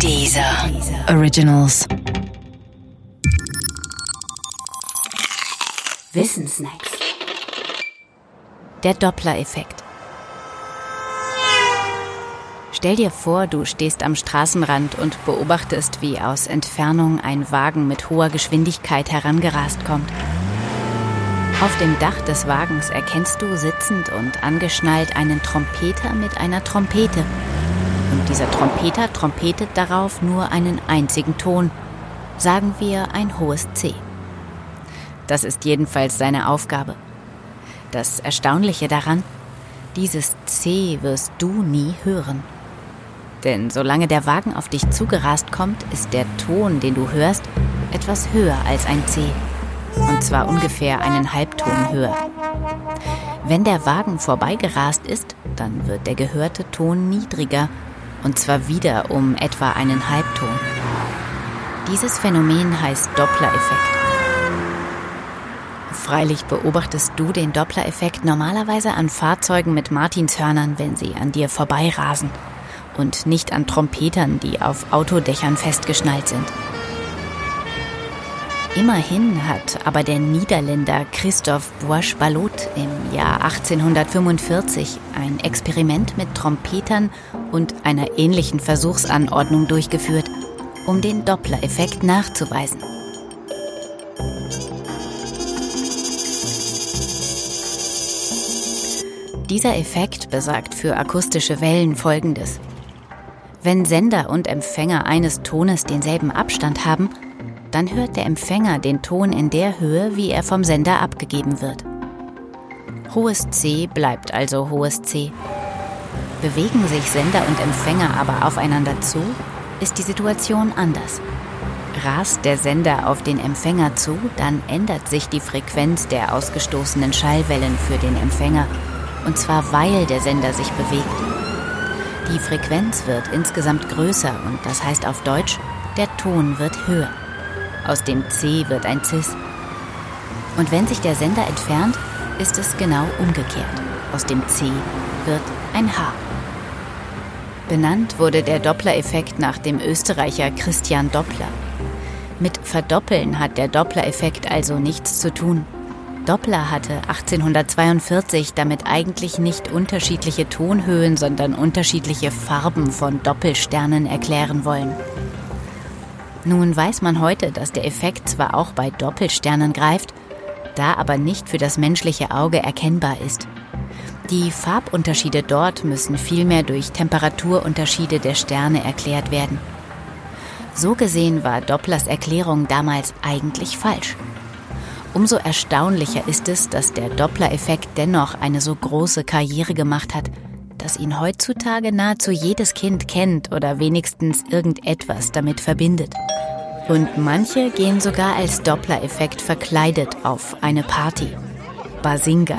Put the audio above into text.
Dieser Originals. Wissensnacks. Der Doppler-Effekt. Stell dir vor, du stehst am Straßenrand und beobachtest, wie aus Entfernung ein Wagen mit hoher Geschwindigkeit herangerast kommt. Auf dem Dach des Wagens erkennst du sitzend und angeschnallt einen Trompeter mit einer Trompete. Und dieser Trompeter trompetet darauf nur einen einzigen Ton, sagen wir ein hohes C. Das ist jedenfalls seine Aufgabe. Das Erstaunliche daran, dieses C wirst du nie hören. Denn solange der Wagen auf dich zugerast kommt, ist der Ton, den du hörst, etwas höher als ein C und zwar ungefähr einen Halbton höher. Wenn der Wagen vorbeigerast ist, dann wird der gehörte Ton niedriger, und zwar wieder um etwa einen Halbton. Dieses Phänomen heißt Doppler-Effekt. Freilich beobachtest du den Doppler-Effekt normalerweise an Fahrzeugen mit Martinshörnern, wenn sie an dir vorbeirasen, und nicht an Trompetern, die auf Autodächern festgeschnallt sind. Immerhin hat aber der Niederländer Christoph Bois-Ballot im Jahr 1845 ein Experiment mit Trompetern und einer ähnlichen Versuchsanordnung durchgeführt, um den Doppler-Effekt nachzuweisen. Dieser Effekt besagt für akustische Wellen Folgendes. Wenn Sender und Empfänger eines Tones denselben Abstand haben, dann hört der Empfänger den Ton in der Höhe, wie er vom Sender abgegeben wird. Hohes C bleibt also hohes C. Bewegen sich Sender und Empfänger aber aufeinander zu, ist die Situation anders. Rast der Sender auf den Empfänger zu, dann ändert sich die Frequenz der ausgestoßenen Schallwellen für den Empfänger, und zwar weil der Sender sich bewegt. Die Frequenz wird insgesamt größer und das heißt auf Deutsch, der Ton wird höher. Aus dem C wird ein Cis. Und wenn sich der Sender entfernt, ist es genau umgekehrt. Aus dem C wird ein H. Benannt wurde der Doppler-Effekt nach dem Österreicher Christian Doppler. Mit Verdoppeln hat der Doppler-Effekt also nichts zu tun. Doppler hatte 1842 damit eigentlich nicht unterschiedliche Tonhöhen, sondern unterschiedliche Farben von Doppelsternen erklären wollen. Nun weiß man heute, dass der Effekt zwar auch bei Doppelsternen greift, da aber nicht für das menschliche Auge erkennbar ist. Die Farbunterschiede dort müssen vielmehr durch Temperaturunterschiede der Sterne erklärt werden. So gesehen war Dopplers Erklärung damals eigentlich falsch. Umso erstaunlicher ist es, dass der Doppler-Effekt dennoch eine so große Karriere gemacht hat, dass ihn heutzutage nahezu jedes Kind kennt oder wenigstens irgendetwas damit verbindet. Und manche gehen sogar als Doppler-Effekt verkleidet auf eine Party. Basinga.